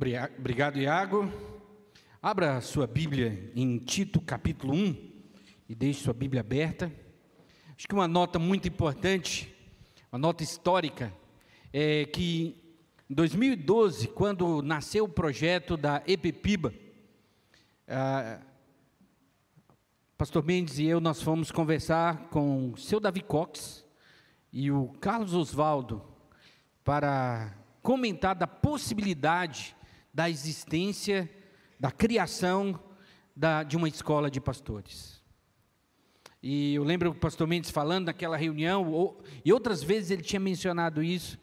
Obrigado, Iago. Abra sua Bíblia em Tito, capítulo 1, e deixe sua Bíblia aberta. Acho que uma nota muito importante, uma nota histórica, é que em 2012, quando nasceu o projeto da EPPIBA, ah, Pastor Mendes e eu, nós fomos conversar com o seu Davi Cox e o Carlos Osvaldo para comentar da possibilidade da existência, da criação da, de uma escola de pastores. E eu lembro o pastor Mendes falando naquela reunião, ou, e outras vezes ele tinha mencionado isso,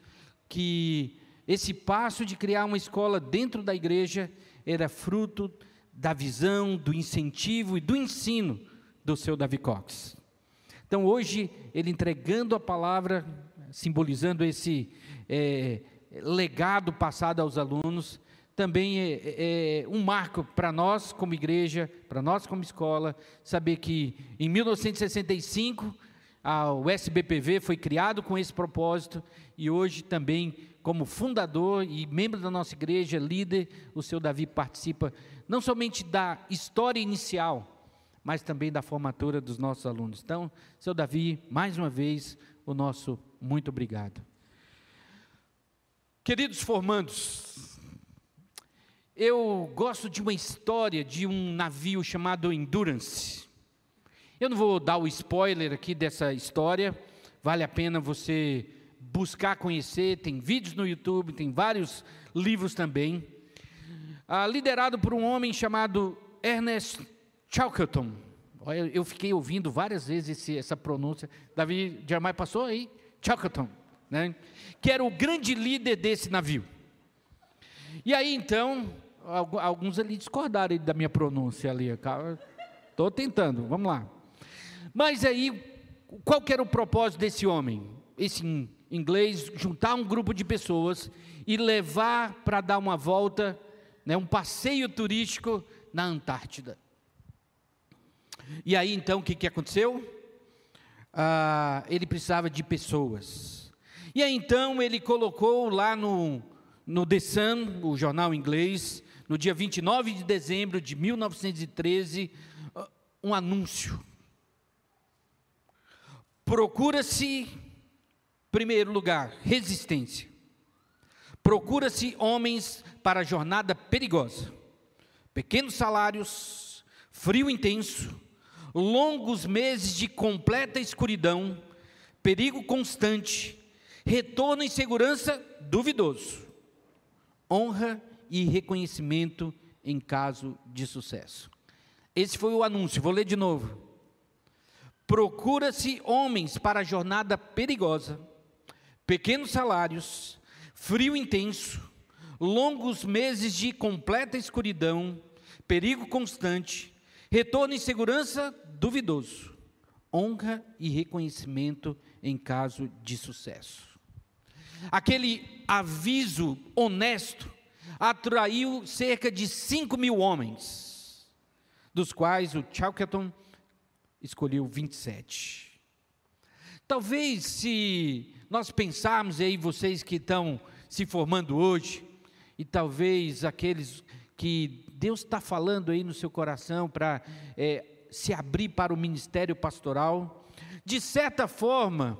que esse passo de criar uma escola dentro da igreja era fruto da visão, do incentivo e do ensino do seu Davi Cox. Então hoje, ele entregando a palavra, simbolizando esse é, legado passado aos alunos, também é, é, é um marco para nós como igreja, para nós como escola, saber que em 1965 a, o SBPV foi criado com esse propósito e hoje também como fundador e membro da nossa igreja, líder, o seu Davi participa não somente da história inicial, mas também da formatura dos nossos alunos. Então, seu Davi, mais uma vez, o nosso muito obrigado. Queridos formandos, eu gosto de uma história de um navio chamado Endurance. Eu não vou dar o spoiler aqui dessa história, vale a pena você buscar conhecer, tem vídeos no YouTube, tem vários livros também. Ah, liderado por um homem chamado Ernest Shackleton. Eu fiquei ouvindo várias vezes esse, essa pronúncia. Davi Jeremiah passou aí? Shackleton né? que era o grande líder desse navio. E aí então, alguns ali discordaram da minha pronúncia ali. Estou tentando, vamos lá. Mas aí, qual que era o propósito desse homem? Esse inglês, juntar um grupo de pessoas e levar para dar uma volta, né, um passeio turístico na Antártida. E aí então o que, que aconteceu? Ah, ele precisava de pessoas. E aí então ele colocou lá no, no The Sun, o jornal inglês, no dia 29 de dezembro de 1913, um anúncio. Procura-se, primeiro lugar, resistência. Procura-se homens para a jornada perigosa. Pequenos salários, frio intenso, longos meses de completa escuridão, perigo constante, retorno em segurança duvidoso, honra e reconhecimento em caso de sucesso. Esse foi o anúncio, vou ler de novo. Procura-se homens para a jornada perigosa, pequenos salários, frio intenso, longos meses de completa escuridão, perigo constante, retorno em segurança duvidoso, honra e reconhecimento em caso de sucesso. Aquele aviso honesto atraiu cerca de 5 mil homens, dos quais o Chalketon escolheu 27. Talvez se nós pensarmos aí, vocês que estão se formando hoje, e talvez aqueles que Deus está falando aí no seu coração para é, se abrir para o ministério pastoral, de certa forma,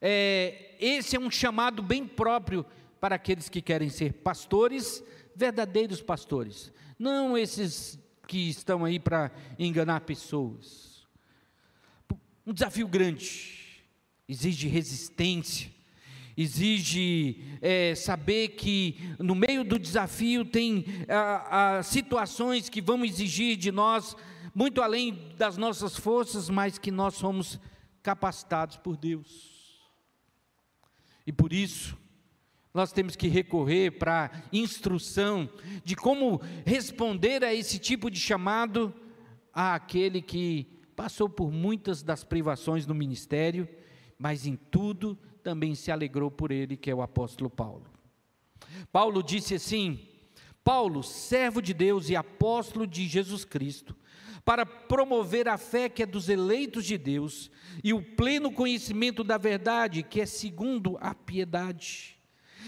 é, esse é um chamado bem próprio para aqueles que querem ser pastores, verdadeiros pastores, não esses que estão aí para enganar pessoas. Um desafio grande, exige resistência, exige é, saber que no meio do desafio tem a, a, situações que vão exigir de nós muito além das nossas forças, mas que nós somos capacitados por Deus. E por isso, nós temos que recorrer para instrução de como responder a esse tipo de chamado àquele que passou por muitas das privações no ministério, mas em tudo também se alegrou por ele, que é o apóstolo Paulo. Paulo disse assim: Paulo, servo de Deus e apóstolo de Jesus Cristo, para promover a fé que é dos eleitos de Deus e o pleno conhecimento da verdade que é segundo a piedade.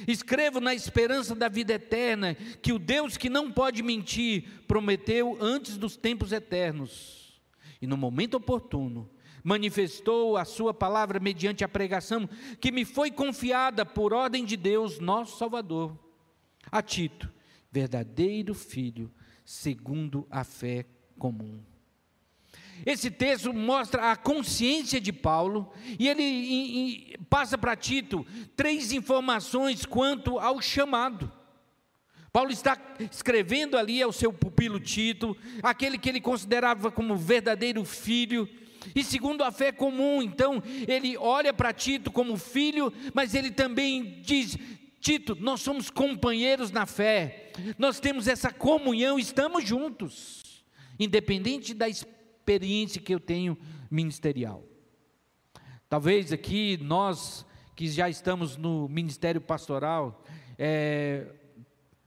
Escrevo na esperança da vida eterna, que o Deus que não pode mentir prometeu antes dos tempos eternos. E no momento oportuno, manifestou a sua palavra mediante a pregação que me foi confiada por ordem de Deus, nosso Salvador, a Tito, verdadeiro filho, segundo a fé comum. Esse texto mostra a consciência de Paulo e ele passa para Tito três informações quanto ao chamado. Paulo está escrevendo ali ao seu pupilo Tito, aquele que ele considerava como verdadeiro filho, e segundo a fé comum, então ele olha para Tito como filho, mas ele também diz: Tito, nós somos companheiros na fé, nós temos essa comunhão, estamos juntos, independente da experiência que eu tenho ministerial. Talvez aqui nós que já estamos no ministério pastoral, é,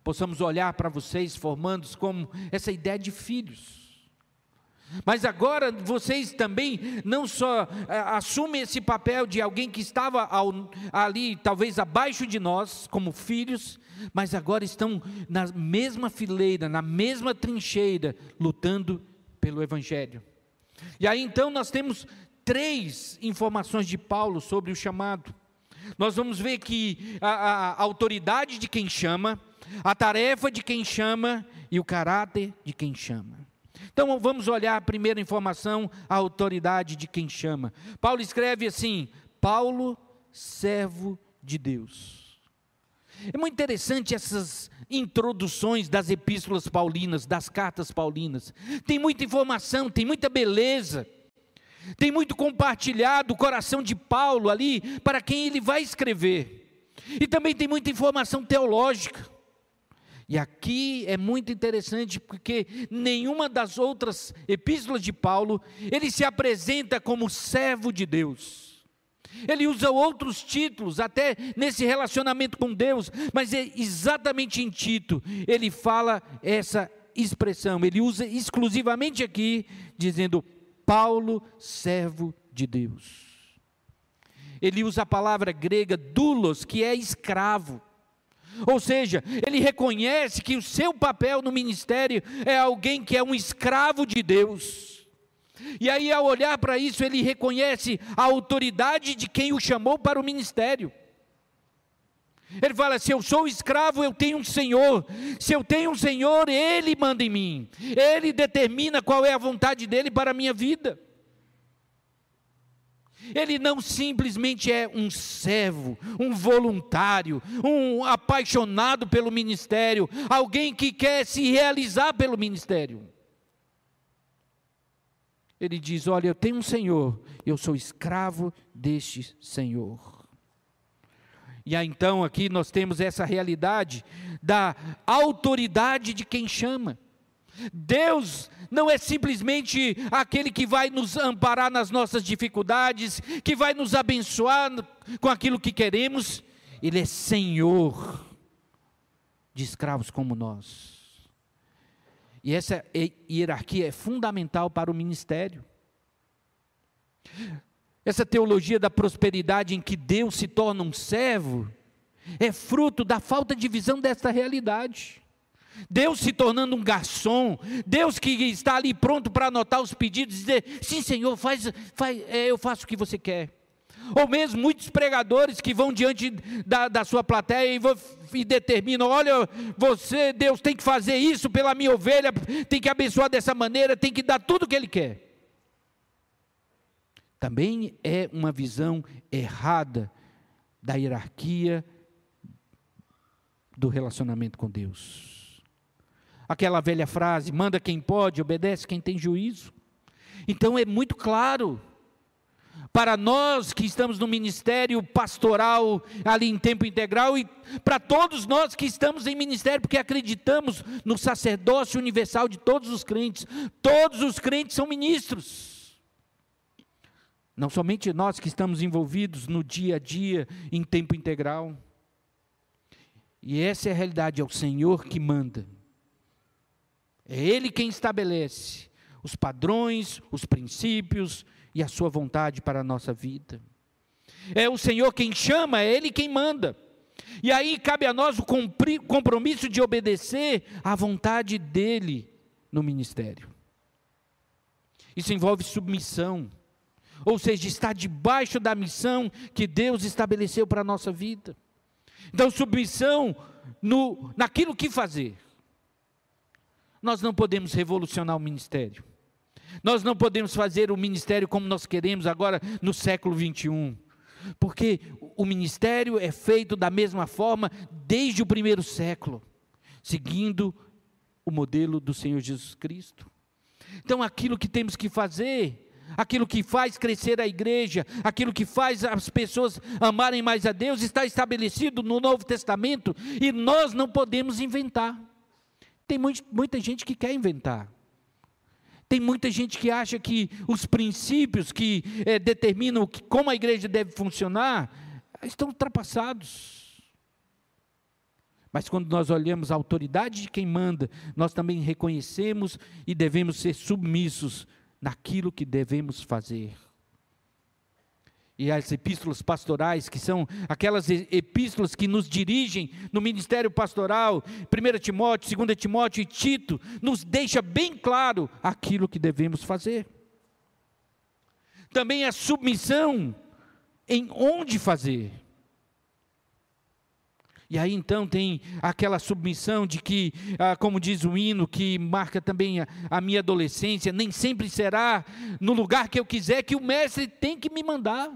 possamos olhar para vocês formandos como essa ideia de filhos. Mas agora vocês também não só é, assumem esse papel de alguém que estava ao, ali, talvez abaixo de nós, como filhos, mas agora estão na mesma fileira, na mesma trincheira, lutando pelo Evangelho. E aí então nós temos três informações de Paulo sobre o chamado. Nós vamos ver que a, a autoridade de quem chama, a tarefa de quem chama e o caráter de quem chama. Então vamos olhar a primeira informação, a autoridade de quem chama. Paulo escreve assim: Paulo, servo de Deus. É muito interessante essas introduções das epístolas paulinas, das cartas paulinas. Tem muita informação, tem muita beleza. Tem muito compartilhado o coração de Paulo ali para quem ele vai escrever. E também tem muita informação teológica. E aqui é muito interessante porque nenhuma das outras epístolas de Paulo ele se apresenta como servo de Deus. Ele usa outros títulos, até nesse relacionamento com Deus, mas é exatamente em Tito ele fala essa expressão, ele usa exclusivamente aqui, dizendo Paulo, servo de Deus. Ele usa a palavra grega doulos, que é escravo. Ou seja, ele reconhece que o seu papel no ministério é alguém que é um escravo de Deus. E aí, ao olhar para isso, ele reconhece a autoridade de quem o chamou para o ministério. Ele fala: se eu sou escravo, eu tenho um senhor. Se eu tenho um senhor, ele manda em mim. Ele determina qual é a vontade dele para a minha vida. Ele não simplesmente é um servo, um voluntário, um apaixonado pelo ministério, alguém que quer se realizar pelo ministério ele diz: Olha, eu tenho um Senhor, eu sou escravo deste Senhor. E aí então aqui nós temos essa realidade da autoridade de quem chama. Deus não é simplesmente aquele que vai nos amparar nas nossas dificuldades, que vai nos abençoar com aquilo que queremos, Ele é Senhor de escravos como nós. E essa hierarquia é fundamental para o ministério. Essa teologia da prosperidade em que Deus se torna um servo é fruto da falta de visão desta realidade. Deus se tornando um garçom, Deus que está ali pronto para anotar os pedidos e dizer: sim, Senhor, faz, faz, é, eu faço o que você quer. Ou mesmo muitos pregadores que vão diante da, da sua plateia e, e determinam: olha, você, Deus, tem que fazer isso pela minha ovelha, tem que abençoar dessa maneira, tem que dar tudo o que Ele quer. Também é uma visão errada da hierarquia do relacionamento com Deus. Aquela velha frase: manda quem pode, obedece quem tem juízo. Então é muito claro para nós que estamos no ministério pastoral ali em tempo integral e para todos nós que estamos em ministério porque acreditamos no sacerdócio universal de todos os crentes. Todos os crentes são ministros. Não somente nós que estamos envolvidos no dia a dia em tempo integral. E essa é a realidade, é o Senhor que manda. É Ele quem estabelece os padrões, os princípios, e a sua vontade para a nossa vida. É o Senhor quem chama, é Ele quem manda. E aí cabe a nós o compromisso de obedecer à vontade dele no ministério. Isso envolve submissão, ou seja, estar debaixo da missão que Deus estabeleceu para a nossa vida. Então, submissão no, naquilo que fazer. Nós não podemos revolucionar o ministério. Nós não podemos fazer o ministério como nós queremos agora no século 21. Porque o ministério é feito da mesma forma desde o primeiro século, seguindo o modelo do Senhor Jesus Cristo. Então, aquilo que temos que fazer, aquilo que faz crescer a igreja, aquilo que faz as pessoas amarem mais a Deus, está estabelecido no Novo Testamento e nós não podemos inventar. Tem muita gente que quer inventar. Tem muita gente que acha que os princípios que é, determinam como a igreja deve funcionar estão ultrapassados. Mas quando nós olhamos a autoridade de quem manda, nós também reconhecemos e devemos ser submissos naquilo que devemos fazer e as epístolas pastorais, que são aquelas epístolas que nos dirigem no ministério pastoral, 1 Timóteo, 2 Timóteo e Tito, nos deixa bem claro aquilo que devemos fazer. Também a submissão em onde fazer. E aí então tem aquela submissão de que, ah, como diz o hino, que marca também a, a, minha adolescência, nem sempre será no lugar que eu quiser que o mestre tem que me mandar.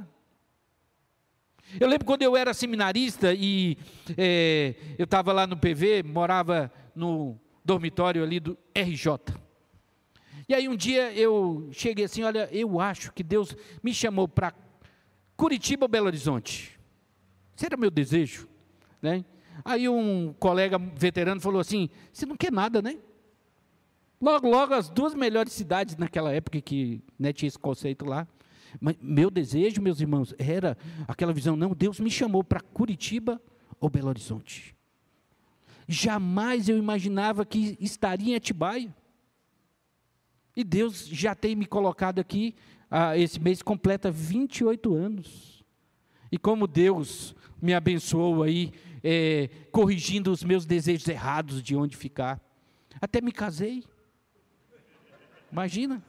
Eu lembro quando eu era seminarista e é, eu estava lá no PV, morava no dormitório ali do RJ. E aí um dia eu cheguei assim, olha, eu acho que Deus me chamou para Curitiba ou Belo Horizonte. Era meu desejo, né? Aí um colega veterano falou assim: "Você não quer nada, né?" Logo, logo as duas melhores cidades naquela época que né, tinha esse conceito lá. Mas meu desejo, meus irmãos, era aquela visão, não, Deus me chamou para Curitiba ou Belo Horizonte. Jamais eu imaginava que estaria em Atibaia. E Deus já tem me colocado aqui, ah, esse mês completa 28 anos. E como Deus me abençoou aí, é, corrigindo os meus desejos errados de onde ficar. Até me casei. Imagina.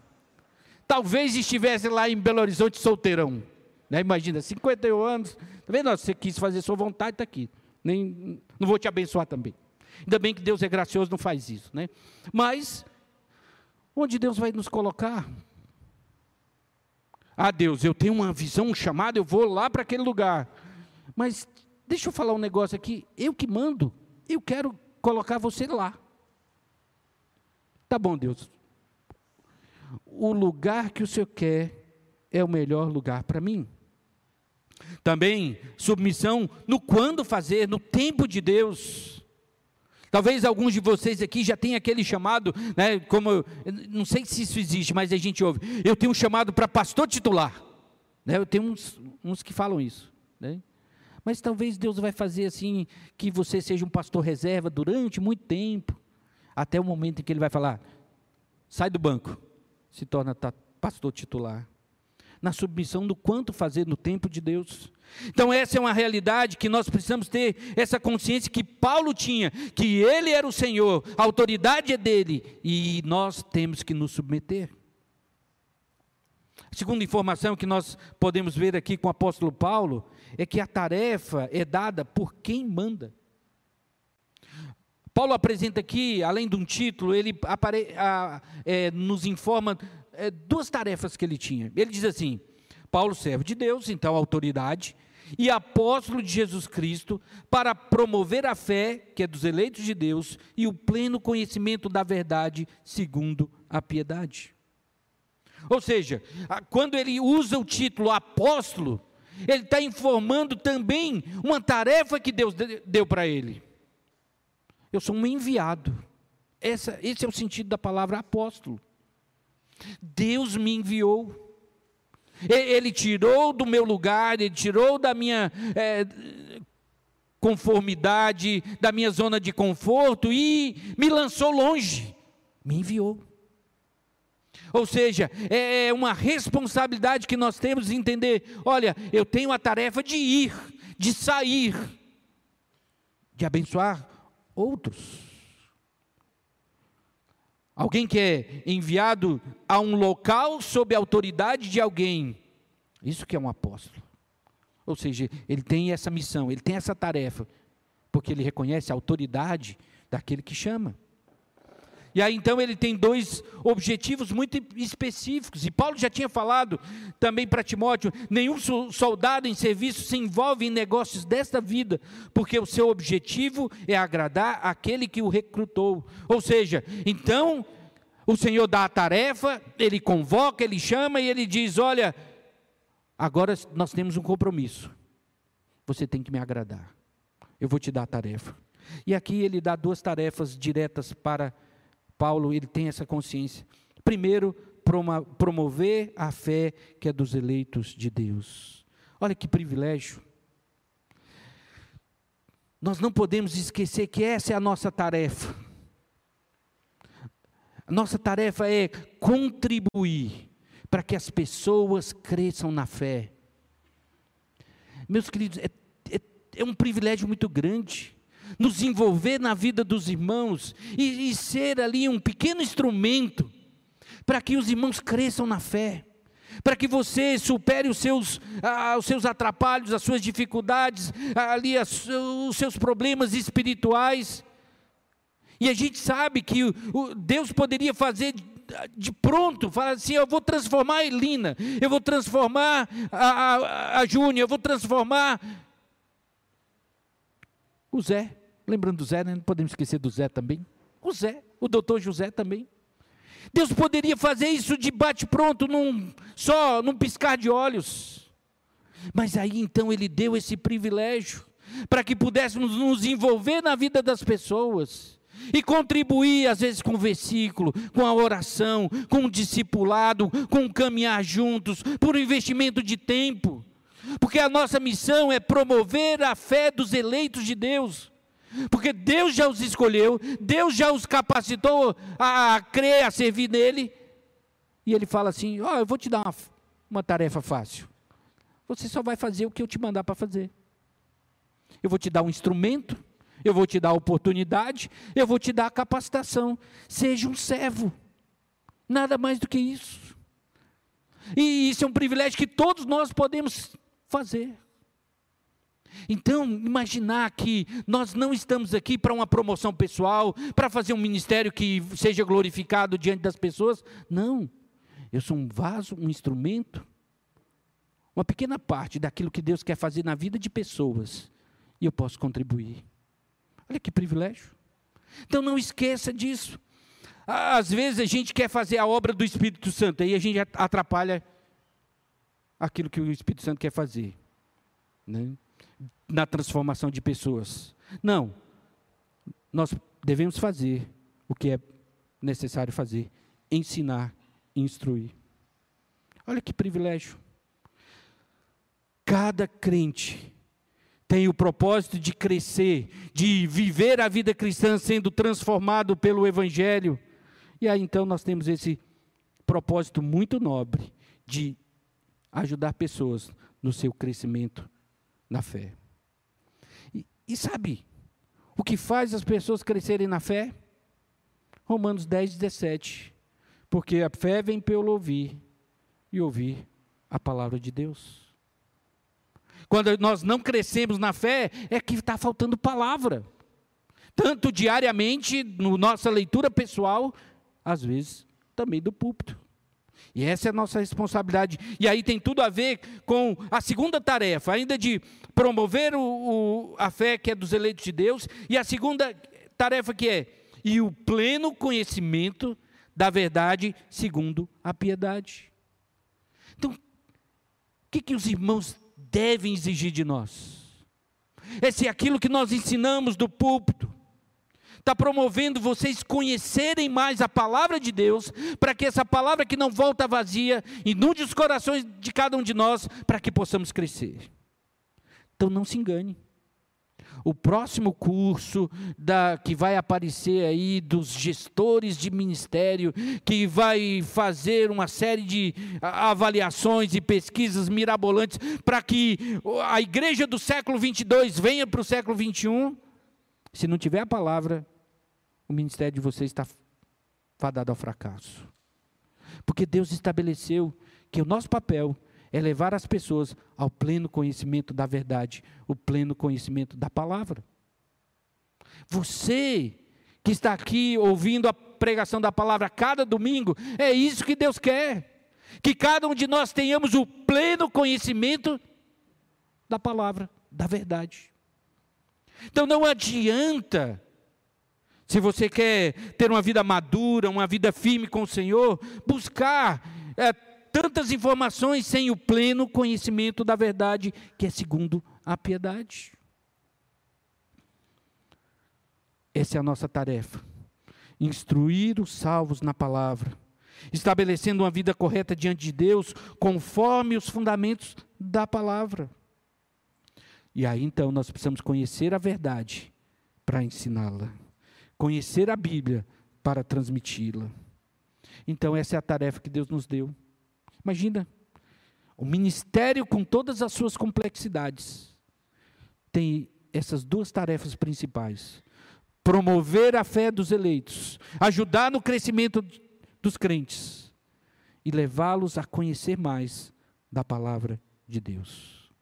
Talvez estivesse lá em Belo Horizonte solteirão. Né? Imagina, 51 anos. Tá vendo? Você quis fazer sua vontade, está aqui. Nem, não vou te abençoar também. Ainda bem que Deus é gracioso, não faz isso. Né? Mas, onde Deus vai nos colocar? Ah, Deus, eu tenho uma visão, um chamado, eu vou lá para aquele lugar. Mas, deixa eu falar um negócio aqui. Eu que mando, eu quero colocar você lá. Tá bom, Deus o lugar que o Senhor quer é o melhor lugar para mim. Também submissão no quando fazer, no tempo de Deus. Talvez alguns de vocês aqui já tenham aquele chamado, né, como não sei se isso existe, mas a gente ouve. Eu tenho um chamado para pastor titular. Né, eu tenho uns, uns que falam isso. Né? Mas talvez Deus vai fazer assim que você seja um pastor reserva durante muito tempo, até o momento em que Ele vai falar: sai do banco, se torna pastor titular. Na submissão do quanto fazer no tempo de Deus. Então, essa é uma realidade que nós precisamos ter essa consciência que Paulo tinha, que ele era o Senhor, a autoridade é dele, e nós temos que nos submeter. A segunda informação que nós podemos ver aqui com o apóstolo Paulo é que a tarefa é dada por quem manda. Paulo apresenta aqui, além de um título, ele apare, a, é, nos informa é, duas tarefas que ele tinha. Ele diz assim: Paulo, servo de Deus, então autoridade, e apóstolo de Jesus Cristo, para promover a fé, que é dos eleitos de Deus, e o pleno conhecimento da verdade, segundo a piedade. Ou seja, quando ele usa o título apóstolo, ele está informando também uma tarefa que Deus deu para ele. Eu sou um enviado. Essa, esse é o sentido da palavra apóstolo. Deus me enviou. Ele tirou do meu lugar, ele tirou da minha é, conformidade, da minha zona de conforto e me lançou longe. Me enviou. Ou seja, é, é uma responsabilidade que nós temos de entender: olha, eu tenho a tarefa de ir, de sair de abençoar outros. Alguém que é enviado a um local sob a autoridade de alguém. Isso que é um apóstolo. Ou seja, ele tem essa missão, ele tem essa tarefa, porque ele reconhece a autoridade daquele que chama. E aí então ele tem dois objetivos muito específicos. E Paulo já tinha falado também para Timóteo: nenhum soldado em serviço se envolve em negócios desta vida, porque o seu objetivo é agradar aquele que o recrutou. Ou seja, então o Senhor dá a tarefa, ele convoca, ele chama e ele diz: Olha, agora nós temos um compromisso. Você tem que me agradar. Eu vou te dar a tarefa. E aqui ele dá duas tarefas diretas para Paulo ele tem essa consciência. Primeiro, promover a fé que é dos eleitos de Deus. Olha que privilégio. Nós não podemos esquecer que essa é a nossa tarefa. Nossa tarefa é contribuir para que as pessoas cresçam na fé. Meus queridos, é, é, é um privilégio muito grande nos envolver na vida dos irmãos e, e ser ali um pequeno instrumento para que os irmãos cresçam na fé, para que você supere os seus, ah, os seus atrapalhos, as suas dificuldades, ali as, os seus problemas espirituais. E a gente sabe que o, o Deus poderia fazer de pronto, falar assim: eu vou transformar a Elina, eu vou transformar a, a, a Júnia, eu vou transformar o Zé. Lembrando do Zé, né? não podemos esquecer do Zé também. O Zé, o doutor José também. Deus poderia fazer isso de bate-pronto, num, só num piscar de olhos. Mas aí então ele deu esse privilégio para que pudéssemos nos envolver na vida das pessoas e contribuir, às vezes, com o versículo, com a oração, com o discipulado, com o caminhar juntos, por um investimento de tempo. Porque a nossa missão é promover a fé dos eleitos de Deus. Porque Deus já os escolheu, Deus já os capacitou a crer, a servir nele. E ele fala assim: Ó, oh, eu vou te dar uma, uma tarefa fácil. Você só vai fazer o que eu te mandar para fazer. Eu vou te dar um instrumento, eu vou te dar a oportunidade, eu vou te dar a capacitação. Seja um servo. Nada mais do que isso. E isso é um privilégio que todos nós podemos fazer. Então, imaginar que nós não estamos aqui para uma promoção pessoal, para fazer um ministério que seja glorificado diante das pessoas. Não. Eu sou um vaso, um instrumento, uma pequena parte daquilo que Deus quer fazer na vida de pessoas. E eu posso contribuir. Olha que privilégio. Então não esqueça disso. Às vezes a gente quer fazer a obra do Espírito Santo, aí a gente atrapalha aquilo que o Espírito Santo quer fazer. Né? Na transformação de pessoas. Não. Nós devemos fazer o que é necessário fazer: ensinar, instruir. Olha que privilégio. Cada crente tem o propósito de crescer, de viver a vida cristã sendo transformado pelo Evangelho. E aí então nós temos esse propósito muito nobre de ajudar pessoas no seu crescimento na fé. E, sabe o que faz as pessoas crescerem na fé? Romanos 10, 17. Porque a fé vem pelo ouvir, e ouvir a palavra de Deus. Quando nós não crescemos na fé, é que está faltando palavra. Tanto diariamente, na nossa leitura pessoal, às vezes também do púlpito. E essa é a nossa responsabilidade. E aí tem tudo a ver com a segunda tarefa, ainda de promover o, o, a fé que é dos eleitos de Deus, e a segunda tarefa que é e o pleno conhecimento da verdade segundo a piedade. Então, o que, que os irmãos devem exigir de nós? É se aquilo que nós ensinamos do púlpito, está promovendo vocês conhecerem mais a palavra de Deus, para que essa palavra que não volta vazia inunde os corações de cada um de nós, para que possamos crescer. Então não se engane. O próximo curso da, que vai aparecer aí dos gestores de ministério, que vai fazer uma série de avaliações e pesquisas mirabolantes para que a igreja do século 22 venha para o século 21 se não tiver a palavra, o ministério de vocês está fadado ao fracasso. Porque Deus estabeleceu que o nosso papel é levar as pessoas ao pleno conhecimento da verdade, o pleno conhecimento da palavra. Você que está aqui ouvindo a pregação da palavra cada domingo, é isso que Deus quer. Que cada um de nós tenhamos o pleno conhecimento da palavra, da verdade. Então não adianta, se você quer ter uma vida madura, uma vida firme com o Senhor, buscar é, tantas informações sem o pleno conhecimento da verdade, que é segundo a piedade. Essa é a nossa tarefa. Instruir os salvos na palavra, estabelecendo uma vida correta diante de Deus, conforme os fundamentos da palavra. E aí então nós precisamos conhecer a verdade para ensiná-la, conhecer a Bíblia para transmiti-la. Então essa é a tarefa que Deus nos deu. Imagina, o ministério com todas as suas complexidades tem essas duas tarefas principais: promover a fé dos eleitos, ajudar no crescimento dos crentes e levá-los a conhecer mais da palavra de Deus.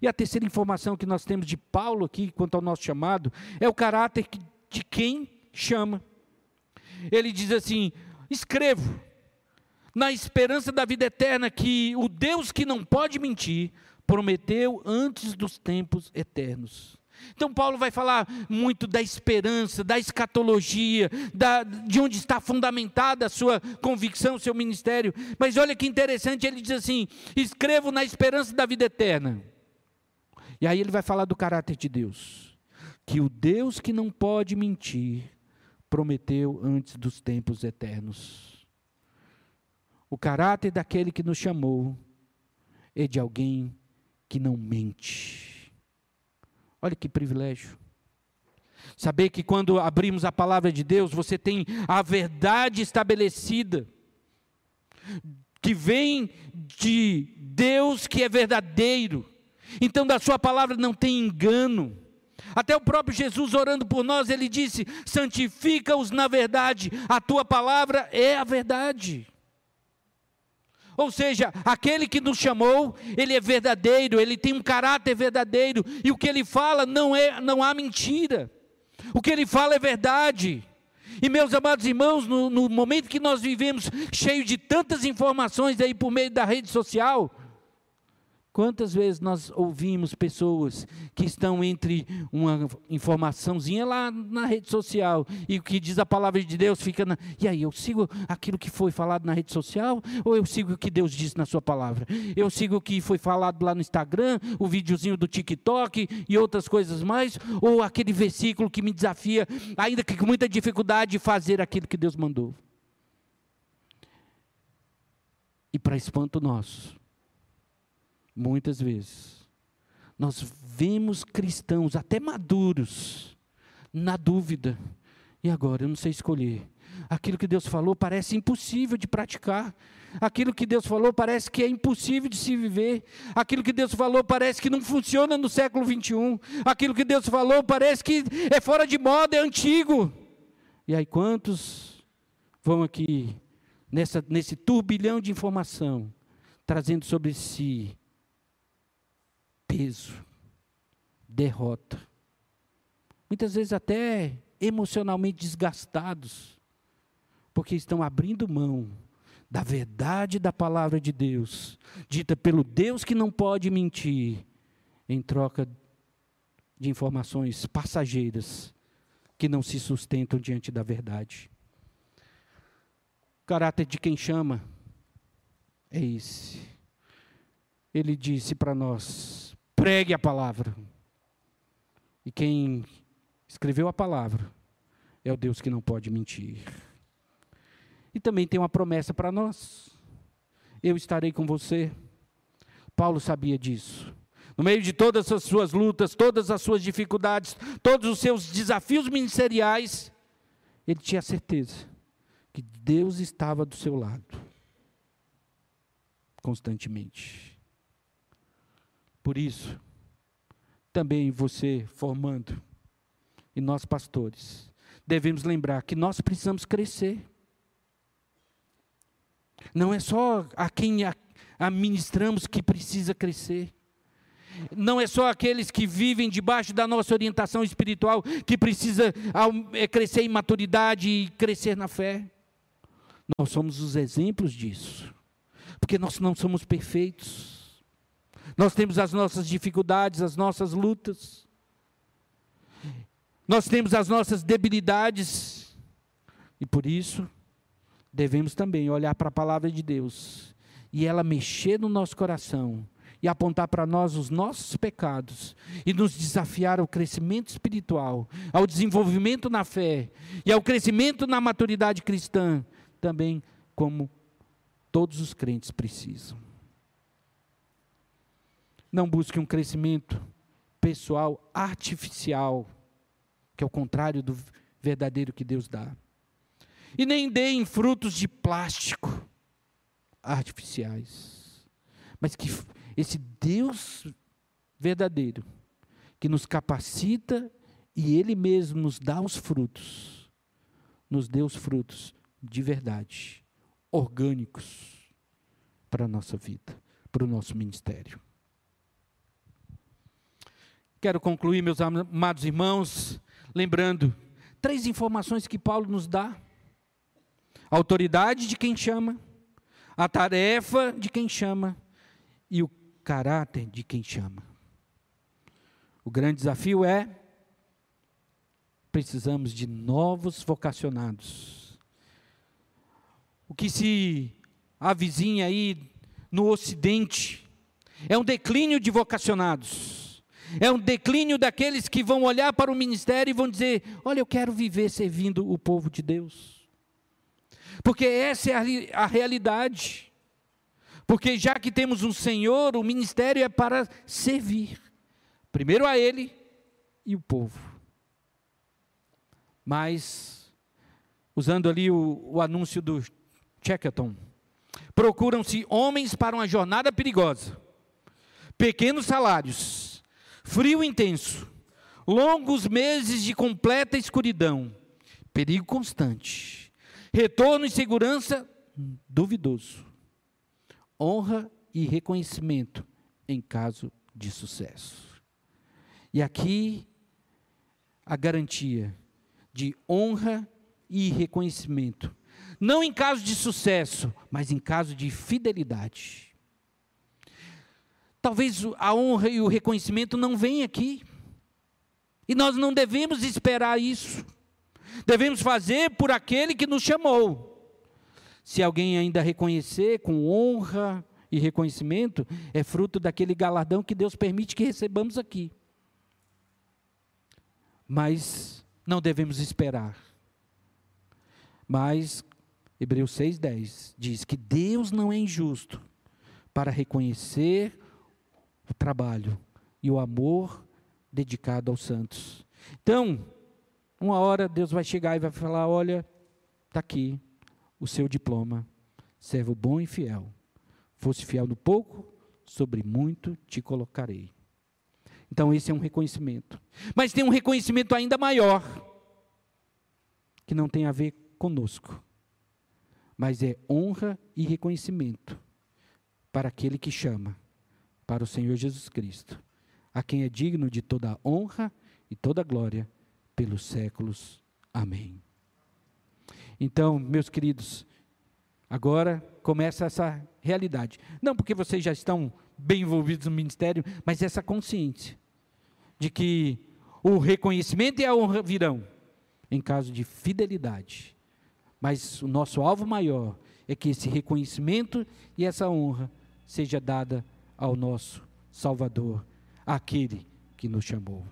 E a terceira informação que nós temos de Paulo aqui, quanto ao nosso chamado, é o caráter de quem chama. Ele diz assim: escrevo, na esperança da vida eterna, que o Deus que não pode mentir, prometeu antes dos tempos eternos. Então, Paulo vai falar muito da esperança, da escatologia, da, de onde está fundamentada a sua convicção, o seu ministério. Mas olha que interessante, ele diz assim: escrevo na esperança da vida eterna. E aí ele vai falar do caráter de Deus. Que o Deus que não pode mentir, prometeu antes dos tempos eternos. O caráter daquele que nos chamou é de alguém que não mente. Olha que privilégio. Saber que quando abrimos a palavra de Deus, você tem a verdade estabelecida, que vem de Deus que é verdadeiro, então, da Sua palavra não tem engano. Até o próprio Jesus orando por nós, ele disse: santifica-os na verdade, a tua palavra é a verdade. Ou seja, aquele que nos chamou, ele é verdadeiro, ele tem um caráter verdadeiro, e o que ele fala não é, não há mentira. O que ele fala é verdade. E meus amados irmãos, no, no momento que nós vivemos, cheio de tantas informações aí por meio da rede social, Quantas vezes nós ouvimos pessoas que estão entre uma informaçãozinha lá na rede social e o que diz a palavra de Deus fica na, e aí eu sigo aquilo que foi falado na rede social ou eu sigo o que Deus disse na sua palavra? Eu sigo o que foi falado lá no Instagram, o videozinho do TikTok e outras coisas mais ou aquele versículo que me desafia, ainda que com muita dificuldade, de fazer aquilo que Deus mandou? E para espanto nosso, Muitas vezes. Nós vemos cristãos, até maduros, na dúvida. E agora? Eu não sei escolher. Aquilo que Deus falou parece impossível de praticar. Aquilo que Deus falou parece que é impossível de se viver. Aquilo que Deus falou parece que não funciona no século 21. Aquilo que Deus falou parece que é fora de moda, é antigo. E aí, quantos vão aqui, nessa, nesse turbilhão de informação, trazendo sobre si peso, derrota. Muitas vezes até emocionalmente desgastados, porque estão abrindo mão da verdade da palavra de Deus, dita pelo Deus que não pode mentir, em troca de informações passageiras que não se sustentam diante da verdade. O caráter de quem chama é esse. Ele disse para nós: pregue a palavra. E quem escreveu a palavra é o Deus que não pode mentir. E também tem uma promessa para nós. Eu estarei com você. Paulo sabia disso. No meio de todas as suas lutas, todas as suas dificuldades, todos os seus desafios ministeriais, ele tinha certeza que Deus estava do seu lado, constantemente. Por isso, também você formando, e nós pastores devemos lembrar que nós precisamos crescer. Não é só a quem administramos que precisa crescer. Não é só aqueles que vivem debaixo da nossa orientação espiritual que precisa é, crescer em maturidade e crescer na fé. Nós somos os exemplos disso. Porque nós não somos perfeitos. Nós temos as nossas dificuldades, as nossas lutas. Nós temos as nossas debilidades. E por isso, devemos também olhar para a palavra de Deus e ela mexer no nosso coração e apontar para nós os nossos pecados e nos desafiar ao crescimento espiritual, ao desenvolvimento na fé e ao crescimento na maturidade cristã, também como todos os crentes precisam. Não busque um crescimento pessoal artificial, que é o contrário do verdadeiro que Deus dá. E nem deem frutos de plástico artificiais, mas que esse Deus verdadeiro, que nos capacita e Ele mesmo nos dá os frutos, nos dê os frutos de verdade, orgânicos para a nossa vida, para o nosso ministério. Quero concluir, meus amados irmãos, lembrando três informações que Paulo nos dá: a autoridade de quem chama, a tarefa de quem chama e o caráter de quem chama. O grande desafio é precisamos de novos vocacionados. O que se avizinha aí no ocidente é um declínio de vocacionados. É um declínio daqueles que vão olhar para o ministério e vão dizer: Olha, eu quero viver servindo o povo de Deus. Porque essa é a, a realidade. Porque já que temos um Senhor, o ministério é para servir. Primeiro a Ele e o povo. Mas, usando ali o, o anúncio do Checkathon, procuram-se homens para uma jornada perigosa, pequenos salários, frio intenso, longos meses de completa escuridão, perigo constante, retorno e segurança duvidoso honra e reconhecimento em caso de sucesso. E aqui a garantia de honra e reconhecimento, não em caso de sucesso, mas em caso de fidelidade. Talvez a honra e o reconhecimento não venham aqui. E nós não devemos esperar isso. Devemos fazer por aquele que nos chamou. Se alguém ainda reconhecer com honra e reconhecimento, é fruto daquele galardão que Deus permite que recebamos aqui. Mas não devemos esperar. Mas Hebreus 6,10 diz que Deus não é injusto para reconhecer o trabalho e o amor dedicado aos santos. Então, uma hora Deus vai chegar e vai falar: olha, está aqui, o seu diploma. Servo bom e fiel. Fosse fiel no pouco, sobre muito te colocarei. Então, esse é um reconhecimento. Mas tem um reconhecimento ainda maior, que não tem a ver conosco, mas é honra e reconhecimento para aquele que chama, para o Senhor Jesus Cristo, a quem é digno de toda honra e toda glória pelos séculos. Amém. Então, meus queridos, agora começa essa realidade. Não porque vocês já estão bem envolvidos no ministério, mas essa consciência de que o reconhecimento e a honra virão em caso de fidelidade. Mas o nosso alvo maior é que esse reconhecimento e essa honra seja dada ao nosso Salvador, aquele que nos chamou.